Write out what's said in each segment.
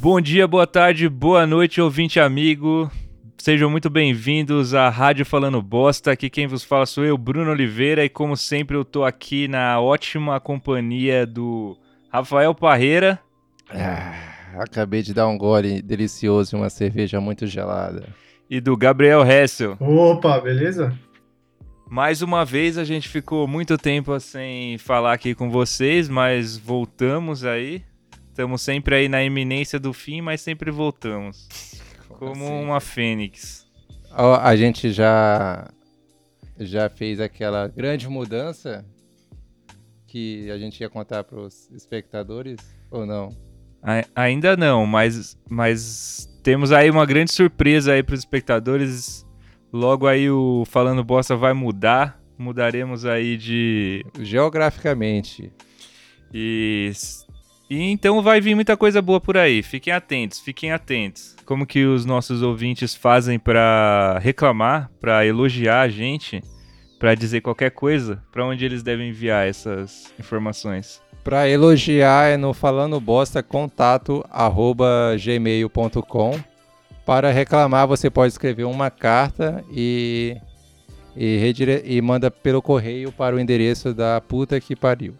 Bom dia, boa tarde, boa noite, ouvinte amigo. Sejam muito bem-vindos à Rádio Falando Bosta. Aqui quem vos fala sou eu, Bruno Oliveira, e como sempre eu tô aqui na ótima companhia do Rafael Parreira. Ah, acabei de dar um gole delicioso em uma cerveja muito gelada. E do Gabriel Hessel. Opa, beleza? Mais uma vez a gente ficou muito tempo sem falar aqui com vocês, mas voltamos aí. Estamos sempre aí na iminência do fim, mas sempre voltamos. Como assim? uma fênix. A gente já já fez aquela grande mudança que a gente ia contar para os espectadores ou não? A- ainda não, mas, mas temos aí uma grande surpresa aí para os espectadores. Logo aí o Falando Bosta vai mudar. Mudaremos aí de. Geograficamente. E, e então vai vir muita coisa boa por aí. Fiquem atentos, fiquem atentos. Como que os nossos ouvintes fazem para reclamar, para elogiar a gente, para dizer qualquer coisa, para onde eles devem enviar essas informações? Para elogiar é no falando bosta contato arroba gmail.com. Para reclamar você pode escrever uma carta e e, redire- e manda pelo correio para o endereço da puta que pariu.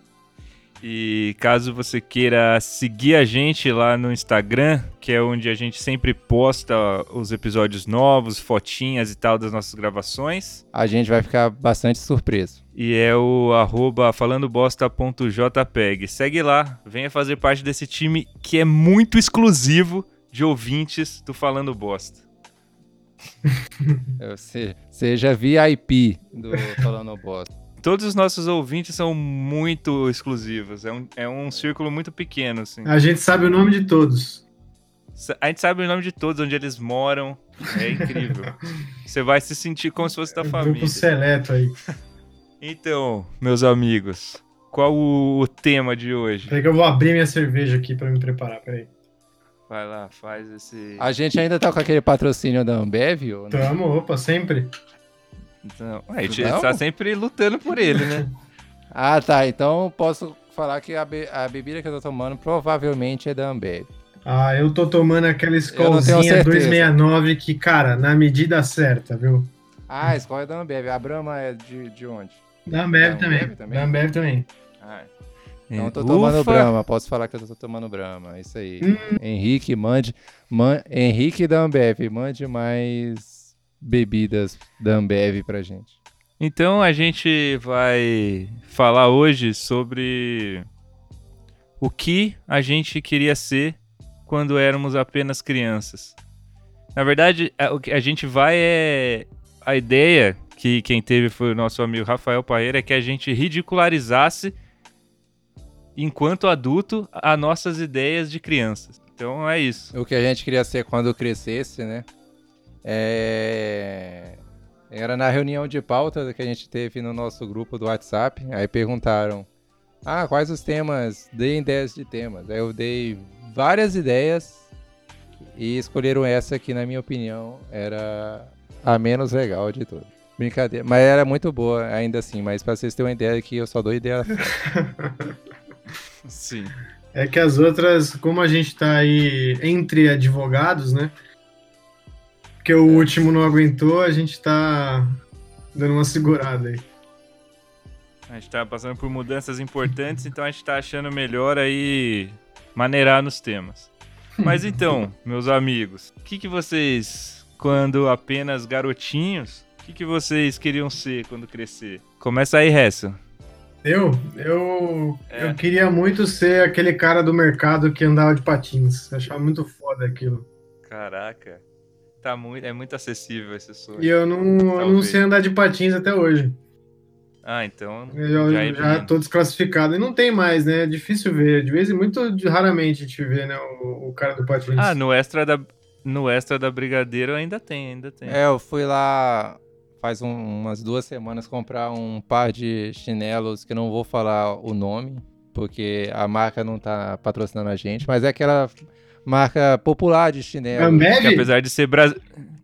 E caso você queira seguir a gente lá no Instagram, que é onde a gente sempre posta os episódios novos, fotinhas e tal das nossas gravações. A gente vai ficar bastante surpreso. E é o arroba falandobosta.jpg. Segue lá, venha fazer parte desse time que é muito exclusivo de ouvintes do Falando Bosta. Se- Seja VIP do Falando Bosta. Todos os nossos ouvintes são muito exclusivos. É um, é um círculo muito pequeno, assim. A gente sabe o nome de todos. A gente sabe o nome de todos, onde eles moram. É incrível. Você vai se sentir como se fosse da É um família. Grupo seleto aí. Então, meus amigos, qual o, o tema de hoje? Peraí que eu vou abrir minha cerveja aqui pra me preparar, peraí. Vai lá, faz esse. A gente ainda tá com aquele patrocínio da Ambev? Ou não? Tamo, opa, sempre. Então, a gente Não? tá sempre lutando por ele, né? Ah, tá. Então posso falar que a, be- a bebida que eu tô tomando provavelmente é da Ambev. Ah, eu tô tomando aquela escolzinha certeza. 269 que, cara, na medida certa, viu? Ah, a escola é da Ambev. A Brahma é de, de onde? Da Ambev Da também. Ambev também? Da Ambev também. Ah, Então eu tô Ufa! tomando Brahma. Posso falar que eu tô tomando Brahma. É Isso aí. Hum. Henrique, mande. Man, Henrique da Ambev, mande mais bebidas da Ambev pra gente. Então a gente vai falar hoje sobre o que a gente queria ser quando éramos apenas crianças. Na verdade, o que a gente vai é. A ideia que quem teve foi o nosso amigo Rafael Paeira é que a gente ridicularizasse, enquanto adulto, as nossas ideias de crianças. Então é isso. O que a gente queria ser quando crescesse, né? É... Era na reunião de pauta que a gente teve no nosso grupo do WhatsApp. Aí perguntaram: Ah, quais os temas? Deem ideias de temas. Aí eu dei várias ideias e escolheram essa que, na minha opinião, era a menos legal de todas. Brincadeira. Mas era muito boa ainda assim. Mas pra vocês terem uma ideia que eu só dou ideia. Sim. É que as outras, como a gente tá aí entre advogados, né? Porque o último não aguentou, a gente tá dando uma segurada aí. A gente tá passando por mudanças importantes, então a gente tá achando melhor aí maneirar nos temas. Mas então, meus amigos, o que, que vocês, quando apenas garotinhos, o que, que vocês queriam ser quando crescer? Começa aí, Hessel. Eu, eu, É. eu queria muito ser aquele cara do mercado que andava de patins. Eu achava muito foda aquilo. Caraca, tá muito, é muito acessível esse sonho. E eu não, eu não sei andar de patins até hoje. Ah, então Eu já já, é já tô desclassificado. E não tem mais, né? É difícil ver. De vez em muito, raramente a gente vê, né? O, o cara do patins. Ah, no extra da no extra da Brigadeiro ainda tem, ainda tem. É, eu fui lá faz um- umas duas semanas comprar um par de chinelos que não vou falar o nome, porque a marca não tá patrocinando a gente, mas é aquela marca popular de chinelo. Ambev? Que apesar de ser bra-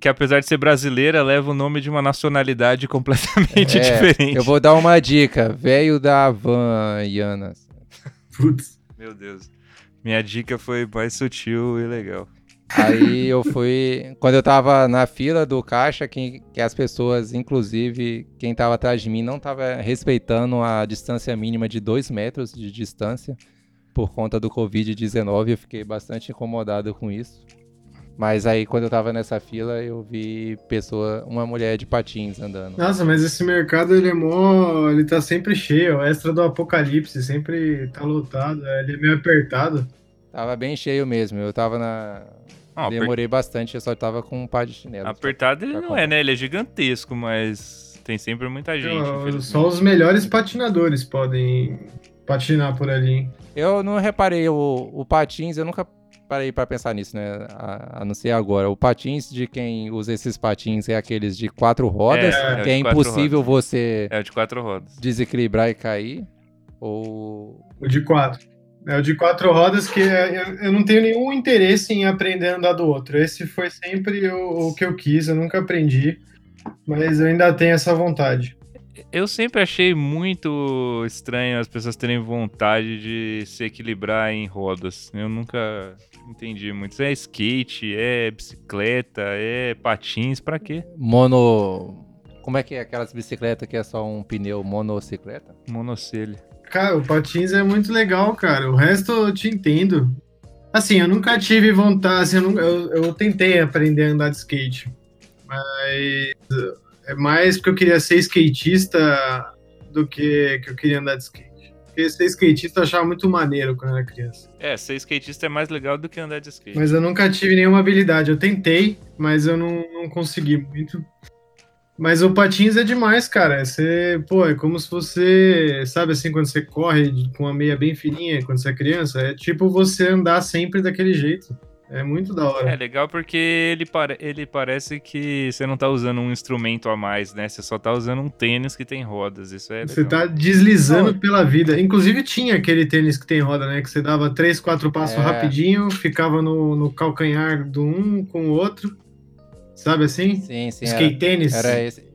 que apesar de ser brasileira, leva o nome de uma nacionalidade completamente É, diferente. Eu vou dar uma dica, velho da Havaianas. Putz. Meu Deus. Minha dica foi mais sutil e legal. Aí eu fui. Quando eu tava na fila do caixa, que, que as pessoas, inclusive quem tava atrás de mim, não tava respeitando a distância mínima de 2 metros de distância por conta do Covid-19. Eu fiquei bastante incomodado com isso. Mas aí, quando eu tava nessa fila, eu vi pessoa, uma mulher de patins andando. Nossa, mas esse mercado, ele é mó... Ele tá sempre cheio. O extra do apocalipse sempre tá lotado. Ele é meio apertado. Tava bem cheio mesmo. Eu tava na. Aper- Demorei bastante, eu só tava com um par de chinelo. Apertado ele Pra não comprar. é, né? Ele é gigantesco, mas tem sempre muita gente. Só os melhores patinadores podem patinar por ali. hein? Eu não reparei, o, o patins, eu nunca parei pra pensar nisso, né? A, a não ser agora. O patins de quem usa esses patins é aqueles de quatro rodas, É, é que é quatro impossível você É de quatro rodas. desequilibrar e cair. Ou. O de quatro. É o de quatro rodas que é- eu, eu não tenho nenhum interesse em aprender a andar do outro. Esse foi sempre o, o que eu quis, eu nunca aprendi. Mas eu ainda tenho essa vontade. Eu sempre achei muito estranho as pessoas terem vontade de se equilibrar em rodas. Eu nunca entendi muito. É skate, é bicicleta, é patins, pra quê? Mono. Como é que é aquelas bicicletas que é só um pneu monocicleta? Monocelha. Cara, o patins é muito legal, cara. O resto eu te entendo. Assim, eu nunca tive vontade. Assim, eu, nunca- eu- eu tentei aprender a andar de skate. Mas é mais porque eu queria ser skatista do que que eu queria andar de skate. Porque ser skatista eu achava muito maneiro quando eu era criança. É, ser skatista é mais legal do que andar de skate. Mas eu nunca tive nenhuma habilidade. Eu tentei, mas eu não, não consegui muito. Mas o patins é demais, cara. Você, pô, é como se você, sabe assim, quando você corre com uma meia bem fininha, quando você é criança, é tipo você andar sempre daquele jeito. É muito da É hora. legal porque ele, pare- ele parece que você não tá usando um instrumento a mais, né? Você só tá usando um tênis que tem rodas. Isso é legal. Você tá deslizando pela vida. Inclusive tinha aquele tênis que tem roda, né? Que você dava três, quatro passos É. rapidinho, ficava no, no calcanhar do um com o outro. Sabe assim? Sim, sim. Era, Skate tênis. era esse.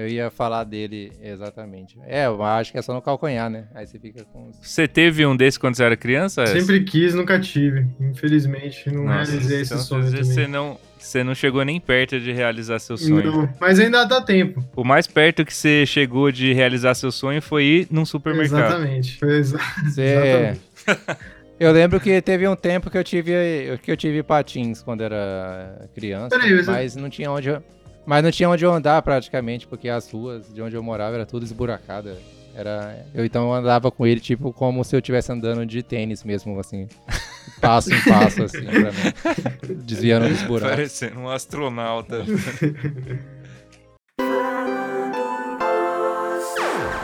Eu ia falar dele exatamente. É, eu acho que é só no calcanhar, né? Aí você fica com. Você teve um desse quando você era criança? Sempre quis, nunca tive. Infelizmente, não Nossa, realizei esse então, sonho às vezes também. você não, você não chegou nem perto de realizar seu sonho. Não, mas ainda dá tempo. O mais perto que você chegou de realizar seu sonho foi ir num supermercado. Exatamente. Foi exa- Você... Exatamente. Eu lembro que teve um tempo que eu tive que eu tive patins quando era criança, Peraí, mas- mas não tinha onde eu... mas não tinha onde eu andar praticamente, porque as ruas de onde eu morava era tudo esburacada. Era eu então andava com ele tipo como se eu estivesse andando de tênis mesmo assim, passo em passo assim, pra mim, desviando dos buracos. Parecendo um astronauta.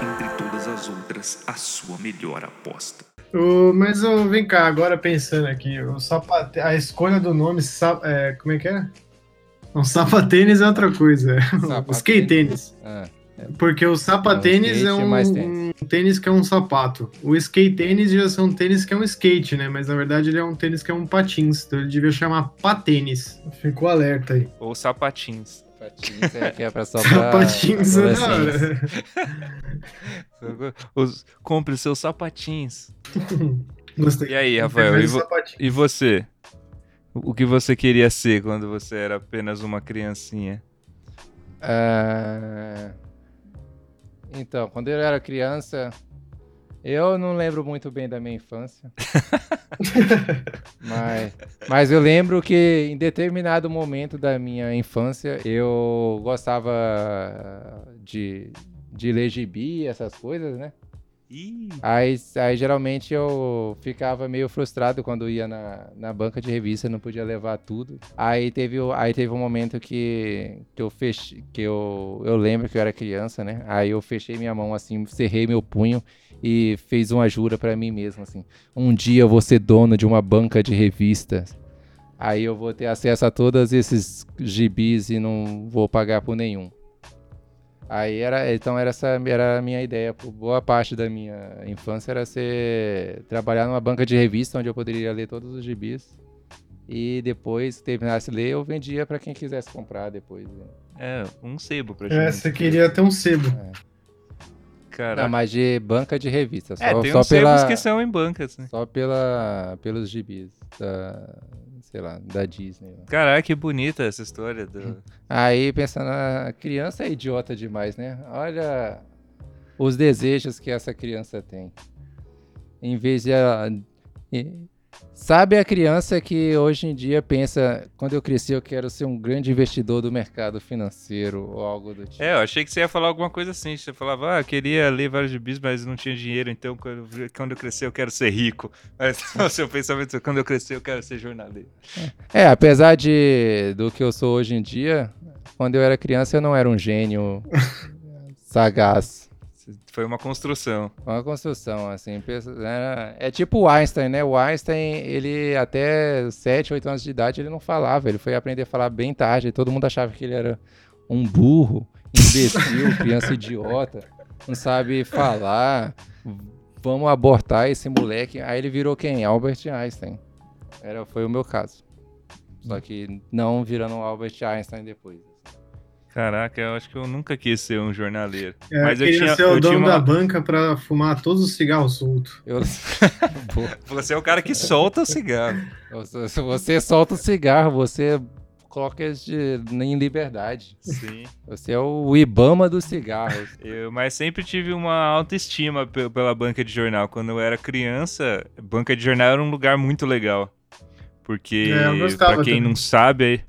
Entre todas as outras, a sua melhor aposta. O- mas ô, vem cá, agora pensando aqui, o sapate... a escolha do nome, sa- é, como é que é? Um sapatênis é outra coisa. Skate tênis. Ah, Porque o sapatênis É, é, um é um, mais tênis. um tênis que é um sapato. O skate tênis já são tênis que é um skate, né? Mas na verdade ele é um tênis que é um patins. Então ele devia chamar patênis. Ficou alerta aí. Ou sapatins. patins é que é pra só pra Sapatins é da adolescentes. hora. Os, compre seus sapatins. Gostei. E aí, Rafael? E, vo- Sapatinho. e você? O que você queria ser quando você era apenas uma criancinha? Ah, Então, quando eu era criança, eu não lembro muito bem da minha infância. mas, mas eu lembro que em determinado momento da minha infância eu gostava de, de ler gibi, essas coisas, né? Ih, Aí, aí geralmente eu ficava meio frustrado quando ia na, na banca de revista, não podia levar tudo. Aí teve, aí teve um momento que, que eu fechei, que eu, eu lembro que eu era criança, né? Aí eu fechei minha mão assim, cerrei meu punho e fiz uma jura pra mim mesmo assim. Um dia eu vou ser dono de uma banca de revistas. Aí eu vou ter acesso a todos esses gibis e não vou pagar por nenhum. Aí era, então era essa era a minha ideia. Por boa parte da minha infância era ser trabalhar numa banca de revista onde eu poderia ler todos os gibis. E depois que terminasse de ler, eu vendia pra quem quisesse comprar depois. né? é, um sebo pra É, gente. você queria ter um sebo. Caraca. Não, mas de banca de revista. Só, é, tem só uns pela, sebos que são em bancas, né? Só pela, pelos gibis da, sei lá, da Disney. Caraca, que bonita essa história. Do... Aí pensando, a criança é idiota demais, né? Olha os desejos que essa criança tem. Em vez de ela. Sabe a criança que hoje em dia pensa, quando eu crescer eu quero ser um grande investidor do mercado financeiro ou algo do tipo. É, eu achei que você ia falar alguma coisa assim. Você falava, ah, eu queria ler vários gibis, mas não tinha dinheiro, então quando, quando eu crescer eu quero ser rico. Mas o seu pensamento é, quando eu crescer eu quero ser jornalista. É, apesar de do que eu sou hoje em dia, quando eu era criança eu não era um gênio sagaz. Foi uma construção. Uma construção, assim. era- É tipo o Einstein, né? O Einstein, ele até 7, 8 anos de idade, ele não falava. Ele foi aprender a falar bem tarde. Todo mundo achava que ele era um burro, imbecil, criança idiota, não sabe falar. Vamos abortar esse moleque. Aí ele virou quem? Albert Einstein. Era, foi o meu caso. Só que não virando Albert Einstein depois. Caraca, eu acho que eu nunca quis ser um jornaleiro. É, mas eu queria tinha, ser o eu dono tinha da uma... banca pra fumar todos os cigarros soltos. Eu... Você é o cara que solta o cigarro. Você- você solta o cigarro, você coloca eles de- em liberdade. Sim. Você é o Ibama dos cigarros. Eu, mas sempre tive uma autoestima pe- pela banca de jornal. Quando eu era criança, banca de jornal era um lugar muito legal. Porque, É, pra quem também. não sabe,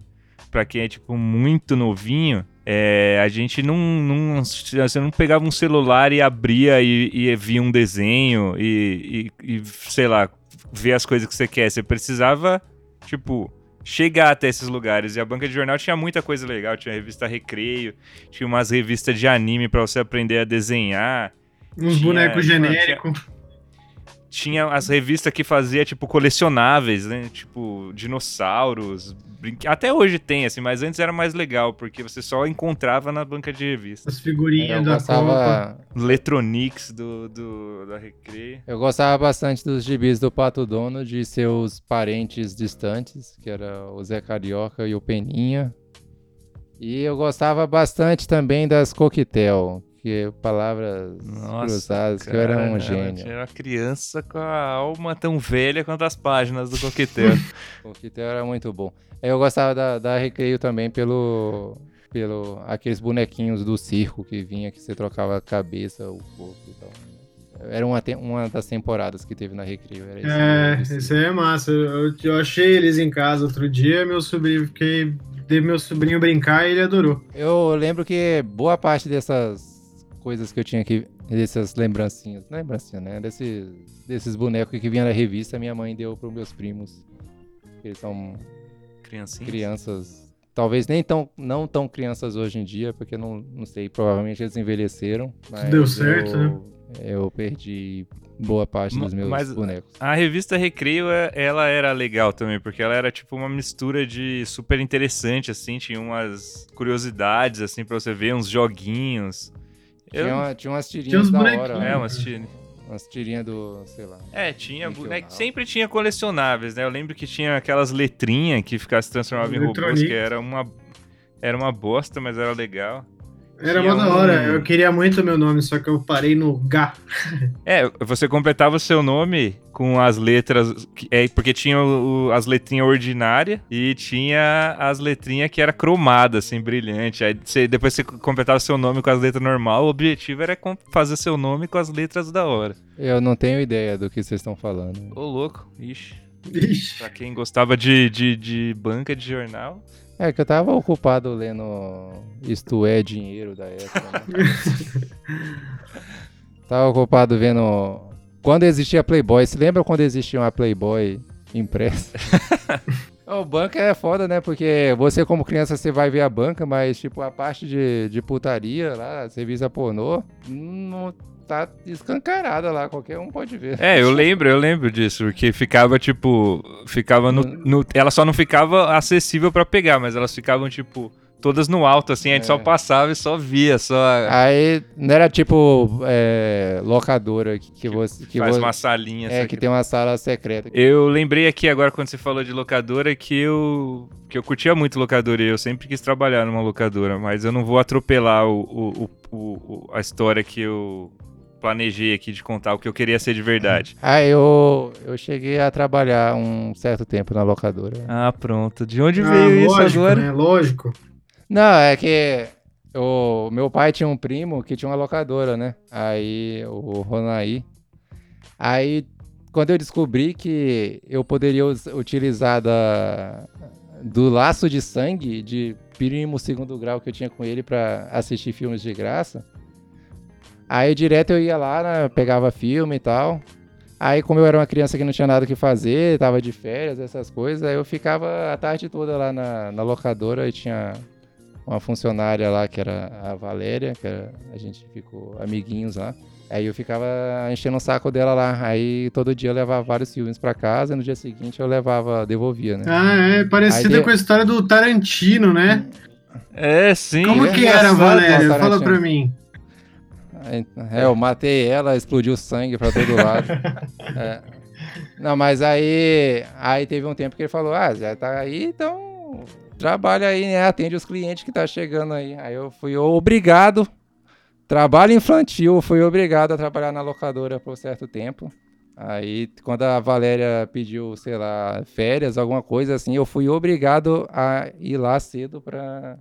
pra quem é, tipo, muito novinho, é, a gente não, não... Você não pegava um celular e abria e, e via um desenho e, e, e, sei lá, ver as coisas que você quer. Você precisava, tipo... Chegar até esses lugares. E a banca de jornal tinha muita coisa legal. Tinha a revista Recreio, tinha umas revistas de anime pra você aprender a desenhar. Uns bonecos genéricos. Tinha as revistas que fazia, tipo, colecionáveis, né? Tipo, dinossauros. brinque- Até hoje tem, assim, mas antes era mais legal, porque você só encontrava na banca de revistas. As figurinhas da Copa. gostava, Letronix do, do, da Recreio. eu gostava bastante dos gibis do Pato Dono, de seus parentes distantes, que era o Zé Carioca e o Peninha. E eu gostava bastante também das Coquetel, que palavras cruzadas, que eu era um cara, gênio. Era uma criança com a alma tão velha quanto as páginas do Coquetel. Coquetel era muito bom. Eu gostava da, da Recreio também pelo, pelo aqueles bonequinhos do circo que vinha, que você trocava a cabeça, o corpo e tal. Era uma, uma das temporadas que teve na Recreio. Era esse É, esse- esse aí é massa. Eu, eu achei eles em casa outro dia, meu sobrinho, fiquei de meu sobrinho brincar e ele adorou. Eu lembro que boa parte dessas coisas que eu tinha aqui, dessas lembrancinhas, lembrancinha, né? Desses, desses bonecos que vinha na revista, minha mãe deu para meus primos. Eles são Criancinha. crianças, talvez nem tão, não tão crianças hoje em dia, porque não, não sei, provavelmente eles envelheceram. Mas Deu certo, eu, né? Eu perdi boa parte dos meus mas- bonecos. A revista Recreio, é- ela era legal também, porque ela era tipo uma mistura de super interessante, assim, tinha umas curiosidades, assim, pra você ver, uns joguinhos. Eu- Tinha, uma- tinha umas tirinhas Tinha da hora. né? É, umas tirinhas. Umas tirinhas do, sei lá. É, tinha boneco, Now. sempre tinha colecionáveis, né? Eu lembro que tinha aquelas letrinhas que ficavam se transformavam em robôs, que era uma, era uma bosta, mas era legal. Era mó da hora. Eu queria muito meu nome, só que eu parei no Gá. É, você completava o seu nome com as letras, é, porque tinha o- as letrinhas ordinárias e tinha as letrinhas que era cromada, assim, brilhante. Aí você, depois você completava o seu nome com as letras normal, o objetivo era fazer seu nome com as letras da hora. Eu não tenho ideia do que vocês estão falando. Ô, louco, ixi. Ixi. Pra quem gostava de, de, de banca de jornal. É que eu tava ocupado lendo Isto é Dinheiro da época. né? tava ocupado vendo. Quando existia Playboy, se lembra quando existia uma Playboy impressa? o banca é foda, né? Porque você, como criança, você vai ver a banca, mas, tipo, a parte de, de putaria lá, serviço pornô, não tá escancarada lá, qualquer um pode ver. É, eu lembro, eu lembro disso, porque ficava tipo, ficava no, no- ela só não ficava acessível pra pegar, mas elas ficavam tipo todas no alto assim, a gente só É. passava e só via, só Aí não era tipo é, locadora que, que você. Que faz você uma salinha é, que tem uma sala secreta. Eu lembrei aqui agora quando você falou de locadora que eu que eu curtia muito locadora e eu sempre quis trabalhar numa locadora, mas eu não vou atropelar o- o- o- o- a história que eu planejei aqui de contar o que eu queria ser de verdade. Ah, eu, eu cheguei a trabalhar um certo tempo na locadora. Ah, pronto. De onde Ah, veio isso lógico, agora? né? Lógico. Não, é que o meu pai tinha um primo que tinha uma locadora, né? Aí, o Ronaí. Aí, quando eu descobri que eu poderia utilizar da, do laço de sangue de primo segundo grau que eu tinha com ele pra assistir filmes de graça, aí direto eu ia lá, né, pegava filme e tal. Aí, como eu era uma criança que não tinha nada o que fazer, tava de férias, essas coisas, aí eu ficava a tarde toda lá na, na locadora e tinha uma funcionária lá que era a Valéria, que era- a gente ficou amiguinhos lá. Aí eu ficava enchendo o saco dela lá. Aí todo dia eu levava vários filmes pra casa e no dia seguinte eu levava, devolvia, né? Ah, é parecida Aí de- com a história do Tarantino, né? É, sim. Como é que era, Valéria? Fala pra mim. É, eu matei ela, explodiu sangue pra todo lado. É. Não, mas aí, aí teve um tempo que ele falou, ah, já tá aí, então trabalha aí, né? Atende os clientes que tá chegando aí. Aí eu fui obrigado, trabalho infantil, fui obrigado a trabalhar na locadora por certo tempo. Aí, quando a Valéria pediu, sei lá, férias, alguma coisa assim, eu fui obrigado a ir lá cedo pra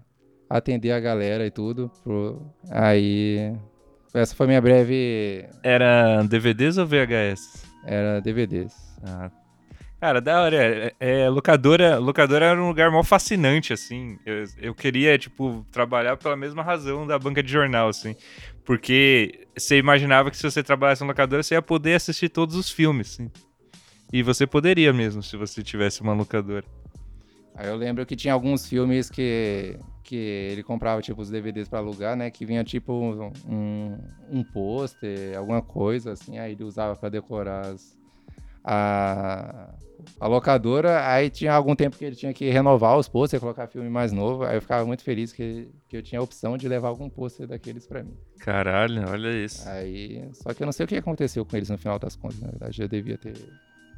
atender a galera e tudo. Pro- Aí, essa foi minha breve. Era DVDs ou VHS? Era DVDs. Ah. Cara, da hora. É, é, locadora, locadora era um lugar mal fascinante, assim. Eu, eu queria, tipo, trabalhar pela mesma razão da banca de jornal, assim. Porque você imaginava que se você trabalhasse na locadora, você ia poder assistir todos os filmes, assim. E você poderia mesmo, se você tivesse uma locadora. Aí eu lembro que tinha alguns filmes que, que ele comprava, tipo, os DVDs pra alugar, né? Que vinha, tipo, um, um pôster, alguma coisa, assim. Aí ele usava pra decorar as- a, a locadora. Aí tinha algum tempo que ele tinha que renovar os pôsteres, colocar filme mais novo. Aí eu ficava muito feliz que, que eu tinha a opção de levar algum pôster daqueles pra mim. Caralho, olha isso. Aí, só que eu não sei o que aconteceu com eles no final das contas, na verdade. Eu devia ter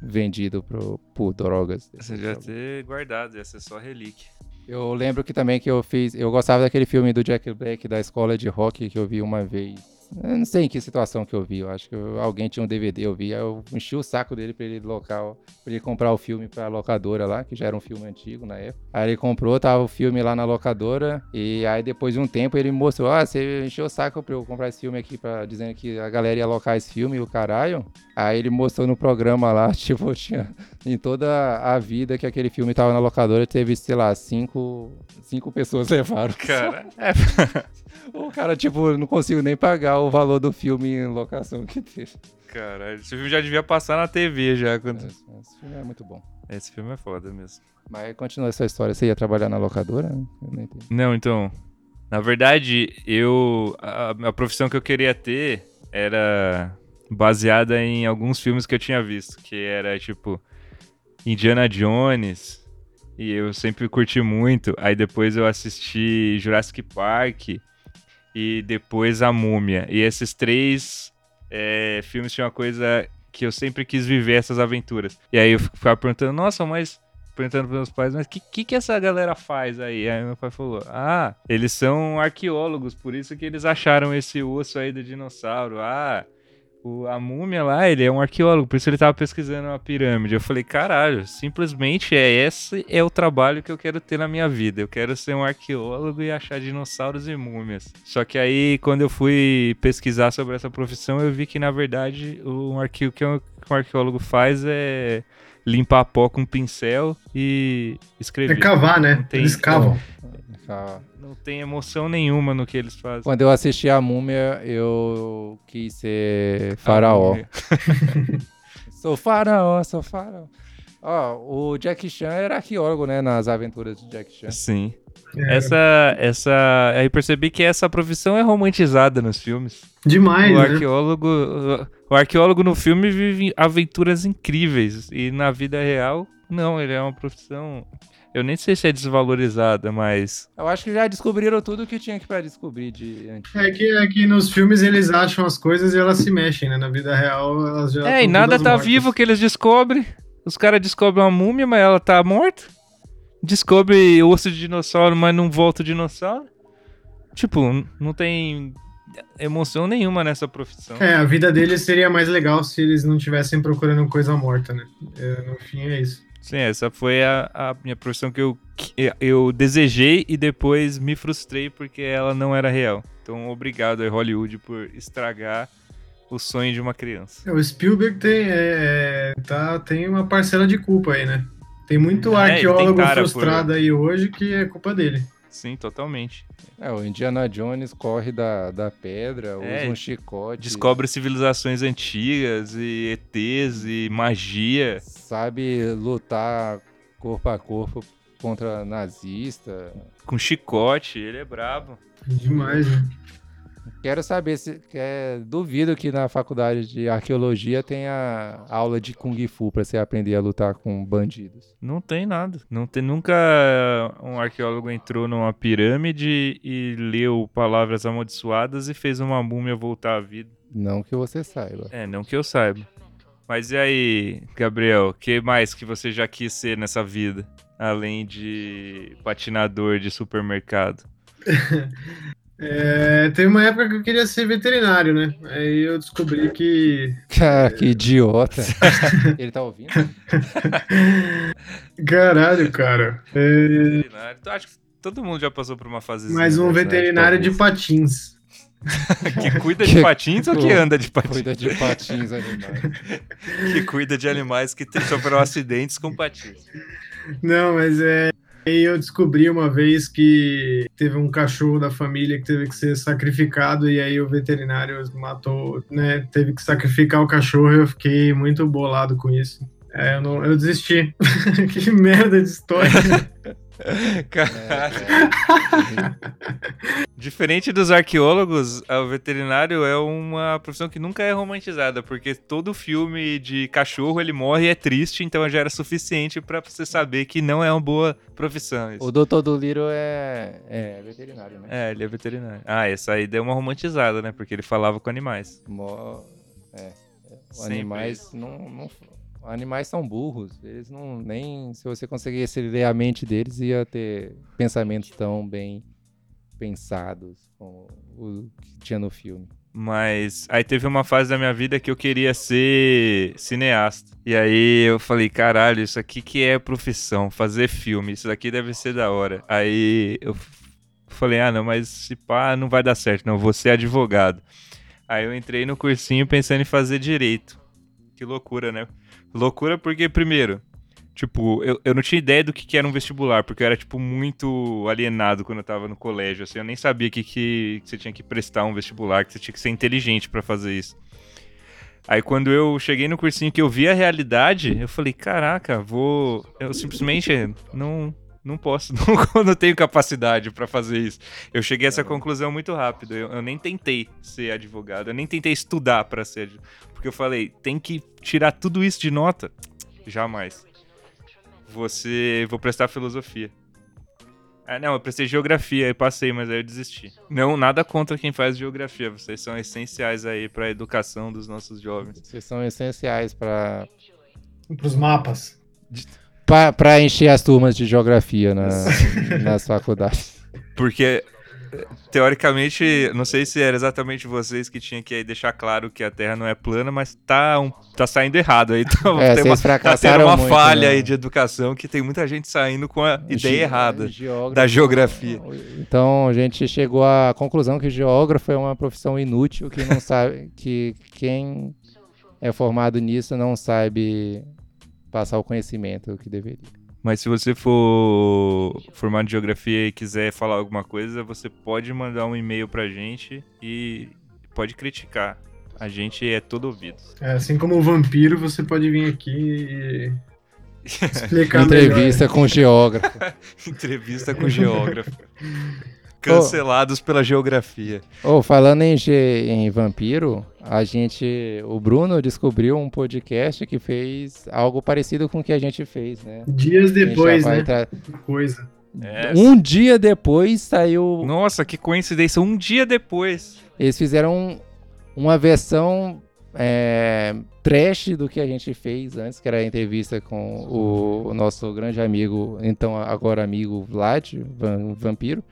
vendido pro, por drogas. Você já ter guardado, ia ser só relíquia. Eu lembro que também que eu fiz. Eu gostava daquele filme do Jack Black da escola de rock que eu vi uma vez. Eu não sei em que situação que eu vi. Eu acho que eu- alguém tinha um DVD, eu vi. aí Eu enchi o saco dele pra ele local, pra ele comprar o filme pra locadora lá, que já era um filme antigo na época. Aí ele comprou, tava o filme lá na locadora. E aí depois de um tempo ele me mostrou: Ah, você encheu o saco pra eu comprar esse filme aqui, pra, dizendo que a galera ia alocar esse filme e o caralho. Aí ele mostrou no programa lá, tipo, tinha em toda a vida que aquele filme tava na locadora, teve, sei lá, cinco, cinco pessoas levaram. Cara, é, O cara, tipo, não consigo nem pagar o valor do filme em locação que teve. caralho. Esse filme já devia passar na TV já. Quando... Esse, esse filme é muito bom. Esse filme é foda mesmo. Mas continua essa história. Você ia trabalhar na locadora? Eu não. Não, então. Na verdade, eu. A, a profissão que eu queria ter era baseada em alguns filmes que eu tinha visto. Que era tipo. Indiana Jones. E eu sempre curti muito. Aí depois eu assisti Jurassic Park. E depois A Múmia. E esses três é, filmes tinham uma coisa que eu sempre quis viver essas aventuras. E aí eu ficava perguntando, nossa, mas perguntando pros meus pais, mas o que, que, que essa galera faz aí? Aí meu pai falou, ah, eles são arqueólogos, por isso que eles acharam esse osso aí do dinossauro. Ah, o, a múmia lá, ele é um arqueólogo, por isso ele tava pesquisando uma pirâmide. Eu falei, caralho, simplesmente é esse é o trabalho que eu quero ter na minha vida. Eu quero ser um arqueólogo e achar dinossauros e múmias. Só que aí, quando eu fui pesquisar sobre essa profissão, eu vi que, na verdade, um que um arqueólogo faz é limpar pó com um pincel e É escrever. cavar, né? Não tem- Eles cavam. Calma. Não tem emoção nenhuma no que eles fazem. Quando eu assisti a Múmia, eu quis ser faraó. Sou faraó, sou faraó. Ó, o Jack Chan era arqueólogo, né, nas aventuras de Jack Chan. Sim. É, Essa, essa. Aí percebi que essa profissão é romantizada nos filmes. Demais, o né? Arqueólogo. O arqueólogo no filme vive aventuras incríveis. E na vida real, não, ele é uma profissão. Eu nem sei se é desvalorizada, mas. Eu acho que já descobriram tudo que tinha que pra descobrir de antes. É que, é que nos filmes eles acham as coisas e elas se mexem, né? Na vida real, elas já. É, e tão nada tá mortas. vivo que eles descobrem. Os caras descobrem uma múmia, mas ela tá morta. Descobre osso de dinossauro, mas não volta o dinossauro. Tipo, não tem emoção nenhuma nessa profissão. É, a vida deles seria mais legal se eles não estivessem procurando coisa morta, né? É, no fim é isso. Sim, essa foi a, a minha profissão que eu, que eu desejei e depois me frustrei porque ela não era real. Então, obrigado aí, Hollywood, por estragar o sonho de uma criança. É, O Spielberg tem, é, é, tá, tem uma parcela de culpa aí, né? Tem muito É, arqueólogo cara por- frustrado aí hoje que é culpa dele. Sim, totalmente. É, o Indiana Jones corre da, da pedra, É, usa um chicote. Descobre civilizações antigas e ETs e magia. Sabe lutar corpo a corpo contra nazista. Com chicote, ele é brabo. Demais, né? Quero saber se. quer- duvido que na faculdade de arqueologia tenha aula de Kung Fu pra você aprender a lutar com bandidos. Não tem nada. Não tem, nunca um arqueólogo entrou numa pirâmide e leu palavras amaldiçoadas e fez uma múmia voltar à vida. Não que você saiba. É, não que eu saiba. Mas e aí, Gabriel, o que mais que você já quis ser nessa vida? Além de patinador de supermercado. É, teve uma época que eu queria ser veterinário, né? Aí eu descobri que. Cara, que idiota. Ele tá ouvindo? Caralho, cara. É, Veterinário. Então, acho que todo mundo já passou por uma fase mais um veterinário de patins. Que cuida de Que- patins ou que anda de patins? Cuida de patins animais. Que cuida de animais que sofreram acidentes com patins. Não, mas é. Aí eu descobri uma vez que teve um cachorro da família que teve que ser sacrificado e aí o veterinário matou, né? Teve que sacrificar o cachorro e eu fiquei muito bolado com isso. É, eu, não, eu desisti. que merda de história. Caralho. É, Diferente dos arqueólogos, o veterinário é uma profissão que nunca é romantizada, porque todo filme de cachorro ele morre e é triste, então já era suficiente pra você saber que não é uma boa profissão. isso. o doutor do Little é, é veterinário, né? É, ele é veterinário. Ah, essa aí deu uma romantizada, né? Porque ele falava com animais. Mó- é, os Sempre animais não, não- animais são burros. Eles não nem se você conseguisse ler a mente deles ia ter pensamentos tão bem pensados como o que tinha no filme. Mas aí teve uma fase da minha vida que eu queria ser cineasta. E aí eu falei, caralho, isso aqui que é profissão, fazer filme, isso daqui deve ser da hora. Aí eu falei, ah, não, mas se pá, não vai dar certo, não, vou ser advogado. Aí eu entrei no cursinho pensando em fazer direito. Que loucura, né? Loucura porque, primeiro, tipo, eu, eu não tinha ideia do que, que era um vestibular, porque eu era, tipo, muito alienado quando eu tava no colégio, assim, eu nem sabia que, que você tinha que prestar um vestibular, que você tinha que ser inteligente pra fazer isso. Aí quando eu cheguei no cursinho que eu vi a realidade, eu falei, caraca, vou... Eu simplesmente não... Não posso, não, não tenho capacidade pra fazer isso. Eu cheguei a essa conclusão muito rápido. Eu, eu nem tentei ser advogado, eu nem tentei estudar pra ser. Porque eu falei, tem que tirar tudo isso de nota. Jamais. Você. Vou prestar filosofia. Ah, não, eu prestei geografia e passei, mas aí eu desisti. Não, nada contra quem faz geografia. Vocês são essenciais aí pra educação dos nossos jovens. Vocês são essenciais para Pros mapas. para encher as turmas de geografia na, nas faculdades. Porque, teoricamente, não sei se era exatamente vocês que tinham que aí deixar claro que a Terra não é plana, mas tá, um, tá saindo errado aí. Então, É, tem uma, tá tendo uma muito, falha né? aí de educação que tem muita gente saindo com a ideia Ge- errada geógrafo- da geografia. Então a gente chegou à conclusão que geógrafo é uma profissão inútil que não sabe que quem é formado nisso não sabe passar o conhecimento que deveria. Mas se você for formado em geografia e quiser falar alguma coisa, você pode mandar um e-mail pra gente e pode criticar. A gente é todo ouvido. É, assim como o vampiro, você pode vir aqui e explicar Entrevista com o geógrafo. Entrevista com geógrafo. Cancelados pela geografia. Oh, falando em, ge- em vampiro, a gente, o Bruno descobriu um podcast que fez algo parecido com o que a gente fez, né? Dias depois, né? tra- Coisa. É. Um dia depois saiu Nossa, que coincidência. Um dia depois. Eles fizeram um- uma versão é, trash do que a gente fez antes, que era a entrevista com o, o nosso grande amigo, então agora amigo Vlad, Van- Vampiro.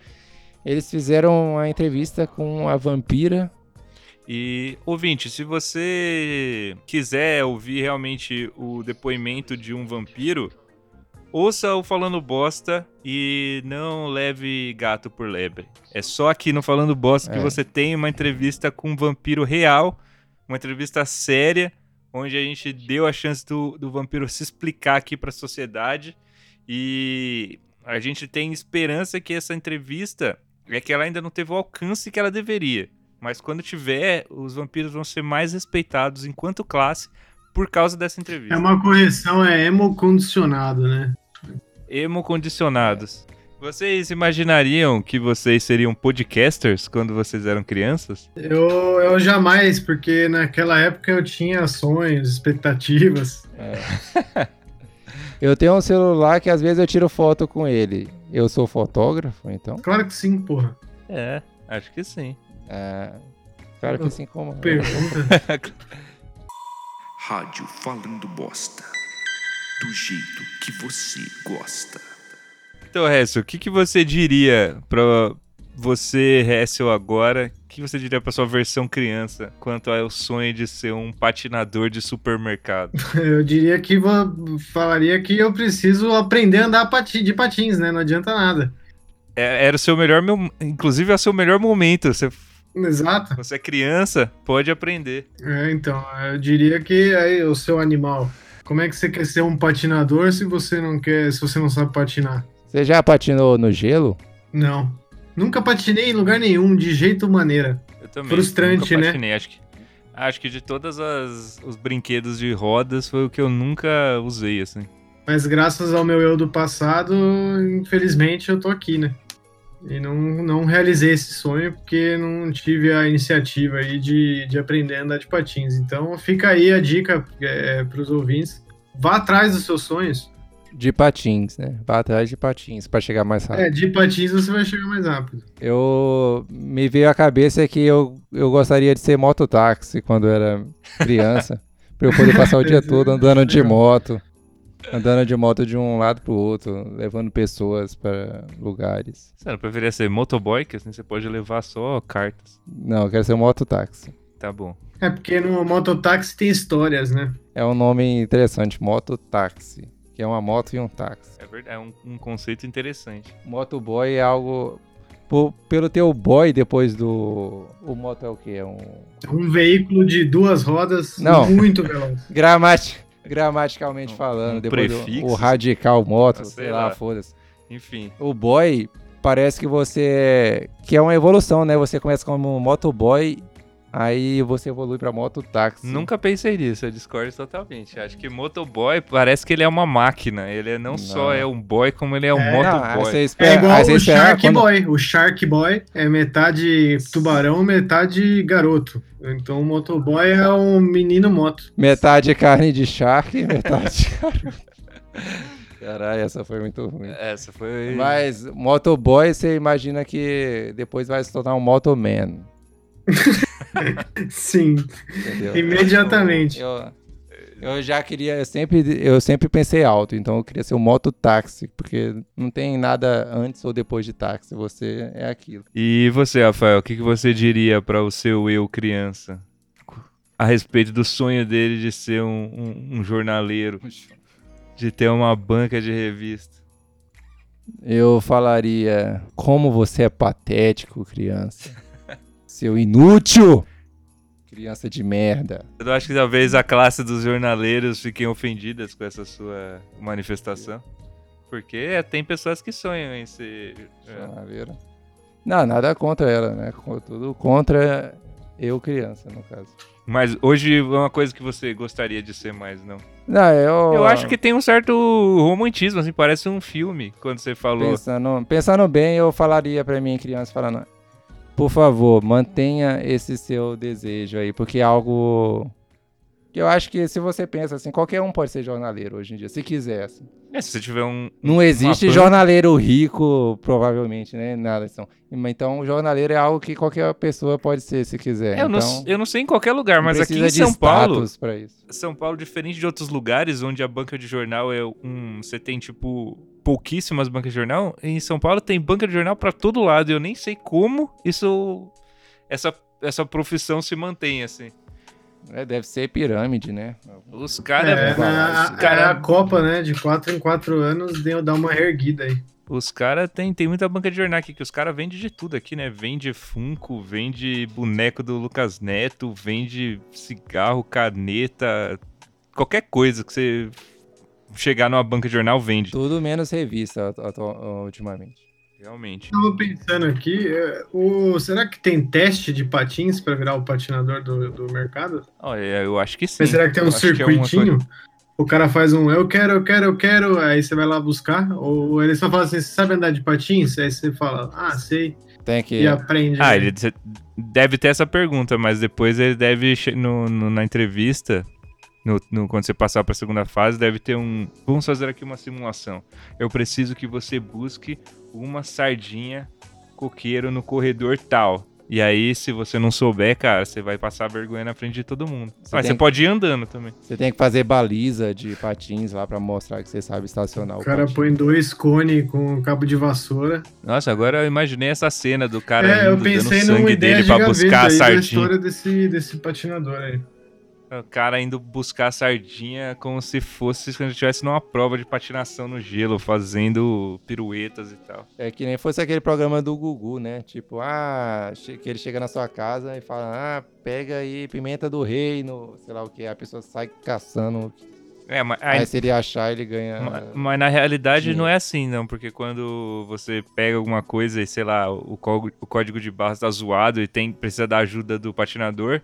Eles fizeram uma entrevista com a vampira. E, ouvinte, se você quiser ouvir realmente o depoimento de um vampiro, ouça o Falando Bosta e não leve gato por lebre. É só aqui no Falando Bosta que É. você tem uma entrevista com um vampiro real, uma entrevista séria, onde a gente deu a chance do, do vampiro se explicar aqui para a sociedade. E a gente tem esperança que essa entrevista é que ela ainda não teve o alcance que ela deveria. Mas quando tiver, os vampiros vão ser mais respeitados enquanto classe por causa dessa entrevista. É uma correção, é emo-condicionado, né? Emo-condicionados. Vocês imaginariam que vocês seriam podcasters quando vocês eram crianças? Eu, eu jamais, porque naquela época eu tinha sonhos, expectativas. Eu tenho um celular que às vezes eu tiro foto com ele. Eu sou fotógrafo, então. Claro que sim, porra. É, acho que sim. É, claro que assim como. Pergunta. Rádio Falando Bosta. Do jeito que você gosta. Então, Hessel, o que, que você diria pra você, Hessel, agora? O que você diria pra sua versão criança quanto ao sonho de ser um patinador de supermercado? Eu diria que vo- falaria que eu preciso aprender a andar pati- de patins, né? Não adianta nada. É- Era o seu melhor, inclusive é o seu melhor momento. Você, Exato. você é criança, pode aprender. É, então, eu diria que aí o seu animal. Como é que você quer ser um patinador se você não quer, se você não sabe patinar? Você já patinou no gelo? Não. Nunca patinei em lugar nenhum, de jeito maneira. Eu também. Frustrante, nunca né? patinei. Acho que, acho que de todos os brinquedos de rodas foi o que eu nunca usei, assim. Mas graças ao meu eu do passado, infelizmente eu tô aqui, né? E não, não realizei esse sonho porque não tive a iniciativa aí de, de aprender a andar de patins. Então fica aí a dica é, para os ouvintes. Vá atrás dos seus sonhos. De patins, né? Vá atrás de patins pra chegar mais rápido. É, de patins você vai chegar mais rápido. Eu me veio à cabeça que eu, eu gostaria de ser mototáxi quando eu era criança. pra eu poder passar o dia todo andando de moto. Andando de moto de um lado pro outro, levando pessoas para lugares. Você não preferia ser motoboy, que assim você pode levar só cartas. Não, eu quero ser mototáxi. Tá bom. É porque no mototáxi tem histórias, né? É um nome interessante, mototáxi. Que é uma moto e um táxi. É verdade, é um, um conceito interessante. Motoboy é algo. por- pelo teu boy depois do. O moto é o quê? É um. Um veículo de duas rodas Não. muito veloz. Gramati... Gramaticalmente Um- falando, um depois do- prefixo? o radical moto, Ah, sei sei lá, lá. foda-se. Enfim. O boy parece que você. que é uma evolução, né? Você começa como motoboy, aí você evolui pra mototáxi. Nunca pensei nisso, eu discordo totalmente. Acho que motoboy parece que ele é uma máquina. Ele é não, Não. só é um boy, como ele é um É, Não, motoboy. você espera, É igual o Shark quando- Boy. O Shark Boy é metade tubarão, metade garoto. Então o motoboy é um menino moto. Metade carne de shark, metade garoto. Caralho, essa foi muito ruim. Essa foi. Mas motoboy, você imagina que depois vai se tornar um motoman, Sim, entendeu? imediatamente. Eu, eu já queria, eu sempre, eu sempre pensei alto, então eu queria ser um mototáxi, porque não tem nada antes ou depois de táxi, você é aquilo. E você, Rafael, o que, que você diria para o seu eu criança a respeito do sonho dele de ser um, um- um jornaleiro, de ter uma banca de revista? Eu falaria, como você é patético, criança. Seu inútil! Criança de merda. Eu acho que talvez a classe dos jornaleiros fiquem ofendidas com essa sua manifestação. Porque é, tem pessoas que sonham em ser. é, Jornaleira. Não, nada contra ela, né? Tudo contra eu, criança, no caso. Mas hoje é uma coisa que você gostaria de ser mais, não? Não, eu. Eu acho que tem um certo romantismo, assim, parece um filme quando você falou. Pensando, pensando bem, eu falaria pra minha criança, falando, por favor, mantenha esse seu desejo aí, porque é algo que eu acho que se você pensa assim, qualquer um pode ser jornaleiro hoje em dia, se quiser. assim. É, se você tiver um. Não existe jornaleiro rico, provavelmente, né? Nada assim. Então, jornaleiro é algo que qualquer pessoa pode ser, se quiser. Eu, não, então, eu não sei em qualquer lugar, mas não aqui em São Paulo. São Paulo, diferente de outros lugares onde a banca de jornal é um. Você tem tipo pouquíssimas bancas de jornal. Em São Paulo tem banca de jornal pra todo lado. E eu nem sei como isso. Essa, essa profissão se mantém, assim. É, deve ser pirâmide, né? Os caras. É, na, os cara- é a Copa, né? De 4 em 4 anos deu dar uma erguida aí. Os caras tem, tem muita banca de jornal aqui, que os caras vendem de tudo aqui, né? Vende Funko, vende boneco do Lucas Neto, vende cigarro, caneta, qualquer coisa que você chegar numa banca de jornal vende. Tudo menos revista ultimamente. Realmente. Tava pensando aqui, é, o, será que tem teste de patins pra virar o patinador do, do mercado? Olha, eu acho que sim. Mas será que tem um é circuitinho? O cara faz um eu quero, eu quero, eu quero, aí você vai lá buscar? Ou ele só fala assim, você sabe andar de patins? Aí você fala, ah, sei, Tem que. e aprende. Ah, né? ele deve ter essa pergunta, mas depois ele deve, no, no- na entrevista, no, no- quando você passar para a segunda fase, deve ter um. Vamos fazer aqui uma simulação. Eu preciso que você busque uma sardinha coqueiro no corredor tal. E aí, se você não souber, cara, você vai passar vergonha na frente de todo mundo. Você Mas você pode ir andando também. Você tem que fazer baliza de patins lá pra mostrar que você sabe estacionar o, O cara patins. põe dois cones com cabo de vassoura. Nossa, agora eu imaginei essa cena do cara é, eu indo, pensei dando numa sangue ideia dele de pra gaveta buscar a sardinha. história desse, desse patinador aí. O cara indo buscar a sardinha como se fosse quando estivesse numa prova de patinação no gelo, fazendo piruetas e tal. É que nem fosse aquele programa do Gugu, né? Tipo, ah, que ele chega na sua casa e fala, ah, pega aí pimenta do reino, sei lá o que, a pessoa sai caçando. É, mas, Aí se ele achar, ele ganha. ma- mas na realidade dinheiro. não é assim, não, porque quando você pega alguma coisa e, sei lá, o código, o código de barras tá zoado e tem, precisa da ajuda do patinador,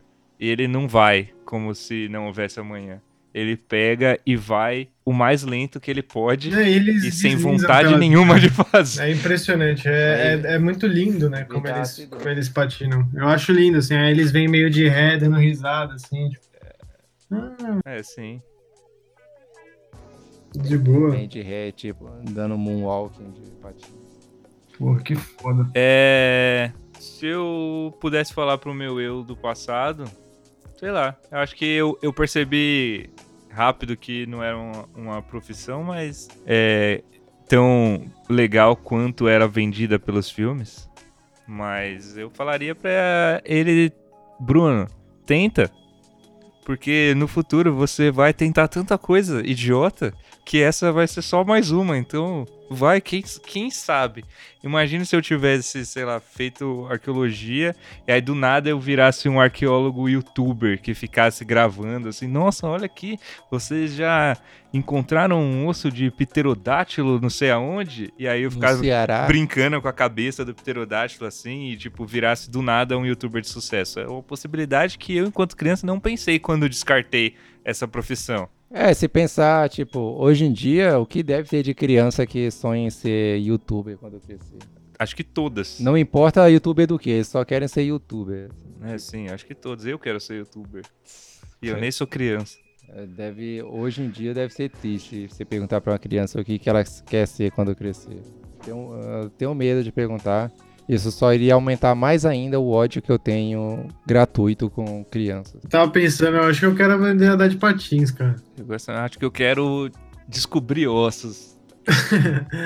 ele não vai como se não houvesse amanhã. Ele pega e vai o mais lento que ele pode É, eles e sem vontade pela- nenhuma de fazer. É impressionante, é, é, é muito lindo, né, como eles, como eles patinam. Eu acho lindo, assim, aí eles vêm meio de ré, dando risada, assim, tipo, ah, É, sim. de boa. Bem de ré, tipo, dando moonwalking de patins. Porra, que foda. É. Se eu pudesse falar pro meu eu do passado, sei lá. Eu acho que eu, eu percebi rápido que não era uma, uma profissão, mas é tão legal quanto era vendida pelos filmes. Mas eu falaria pra ele, Bruno, tenta. Porque no futuro você vai tentar tanta coisa idiota que essa vai ser só mais uma. Então, vai, quem, quem sabe? Imagina se eu tivesse, sei lá, feito arqueologia e aí do nada eu virasse um arqueólogo youtuber que ficasse gravando assim: nossa, olha aqui, vocês já encontraram um osso de pterodátilo não sei aonde? E aí eu Ceará, brincando com a cabeça do pterodátilo assim e tipo virasse do nada um youtuber de sucesso. É uma possibilidade que eu, enquanto criança, não pensei quando descartei essa profissão. É, se pensar, tipo, hoje em dia, o que deve ter de criança que sonha em ser youtuber quando crescer? Acho que todas. Não importa youtuber do que, eles só querem ser youtuber. É, sim, acho que todos. Eu quero ser youtuber. E eu nem sou criança. É, Deve, hoje em dia deve ser triste você perguntar pra uma criança o que, que ela quer ser quando crescer. Tenho, eu tenho medo de perguntar. Isso só iria aumentar mais ainda o ódio que eu tenho gratuito com crianças. Tava pensando, eu acho que eu quero aprender a andar de patins, cara. Eu gosto, acho que eu quero descobrir ossos.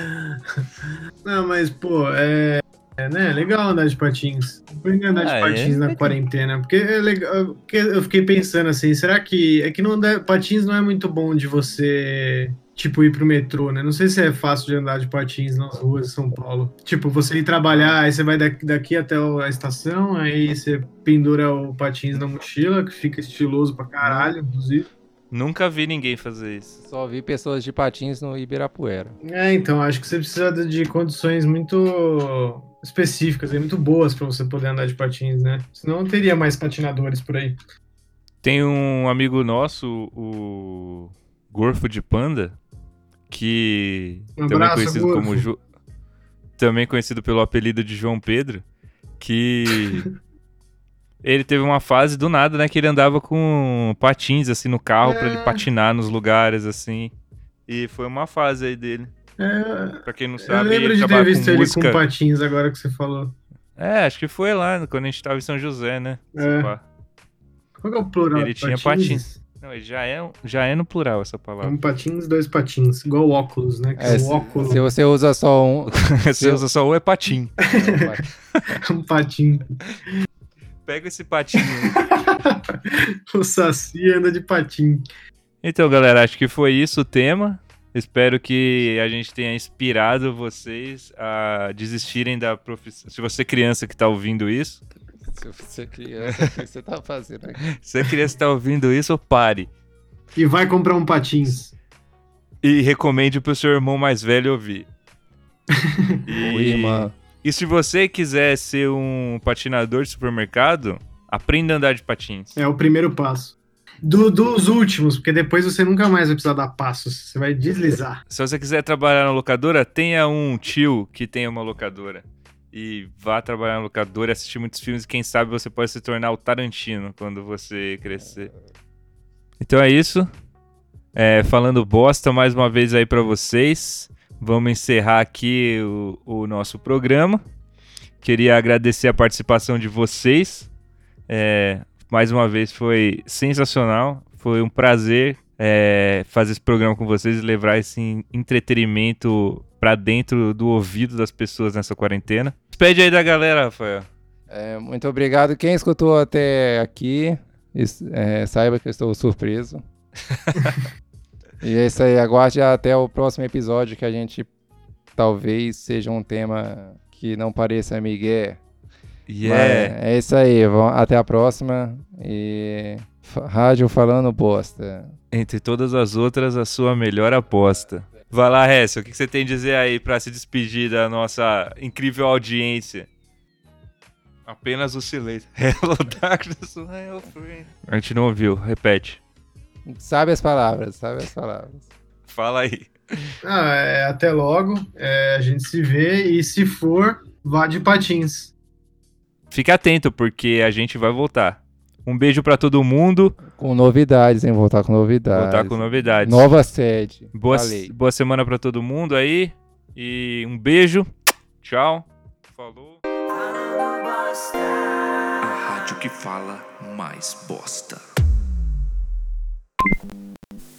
Não, mas, pô, é. É, né? Legal andar de patins. Aprender a andar Ah, de é patins na legal. quarentena. Porque é legal. Porque eu fiquei pensando assim, será que. É que não andar, patins não é muito bom de você. Tipo, ir pro metrô, né? Não sei se é fácil de andar de patins nas ruas de São Paulo. Tipo, você ir trabalhar, aí você vai daqui, daqui até a estação, aí você pendura o patins na mochila, que fica estiloso pra caralho, inclusive. Nunca vi ninguém fazer isso. Só vi pessoas de patins no Ibirapuera. É, então, acho que você precisa de- de condições muito específicas e muito boas pra você poder andar de patins, né? Senão não teria mais patinadores por aí. Tem um amigo nosso, o Gorfo de Panda, que Um também abraço, conhecido como Jo- também conhecido pelo apelido de João Pedro, que ele teve uma fase do nada, né, que ele andava com patins assim no carro pra ele É. patinar nos lugares assim. E foi uma fase aí dele. É, Pra quem não eu sabe, lembro ele de ter visto com ele música. com patins agora que você falou. É, acho que foi lá quando a gente tava em São José, né? É. Qual que é o plural? Ele de tinha patins. Não, ele já é, já é no plural essa palavra. Um patins, dois patins. Igual óculos, né? Que É, se, óculos se você usa só um. Você usa só o é patim. é um patim. Pega esse patinho. O Saci anda de patim. então, galera, acho que foi isso o tema. Espero que a gente tenha inspirado vocês a desistirem da profissão. Se você é criança que tá ouvindo isso, Se você criança, o que você tá fazendo aqui? se você criança que tá ouvindo isso, pare. E vai comprar um patins. E recomende pro seu irmão mais velho ouvir. Oi, irmã. E se você quiser ser um patinador de supermercado, aprenda a andar de patins. É o primeiro passo. Do- dos últimos, porque depois você nunca mais vai precisar dar passos. Você vai deslizar. Se você quiser trabalhar na locadora, tenha um tio que tenha uma locadora. E vá trabalhar na locadora, assistir muitos filmes e quem sabe você pode se tornar o Tarantino quando você crescer. Então é isso. É, falando bosta mais uma vez aí pra vocês. Vamos encerrar aqui o, o nosso programa. Queria agradecer a participação de vocês. É, mais uma vez foi sensacional. Foi um prazer é, fazer esse programa com vocês e levar esse entretenimento pra dentro do ouvido das pessoas nessa quarentena. Despede aí da galera, Rafael. É, muito obrigado. Quem escutou até aqui, é, saiba que eu estou surpreso. e é isso aí. Aguarde até o próximo episódio que a gente talvez seja um tema que não pareça Miguel. Yeah. Mas é isso aí. Até a próxima. E rádio falando bosta. Entre todas as outras, a sua melhor aposta. Vai lá, Hessel, o que você tem a dizer aí pra se despedir da nossa incrível audiência? Apenas o silêncio. Hello, darkness, my old friend. A gente não ouviu, repete. Sabe as palavras, sabe as palavras. Fala aí. Ah, é, até logo. É, a gente se vê e se for, vá de patins. Fique atento, porque a gente vai voltar. Um beijo pra todo mundo. Com novidades, hein? Voltar com novidades. Voltar com novidades. Nova sede. Boa, Falei. boa semana pra todo mundo aí. E um beijo. Tchau. Falou. A rádio que fala mais bosta.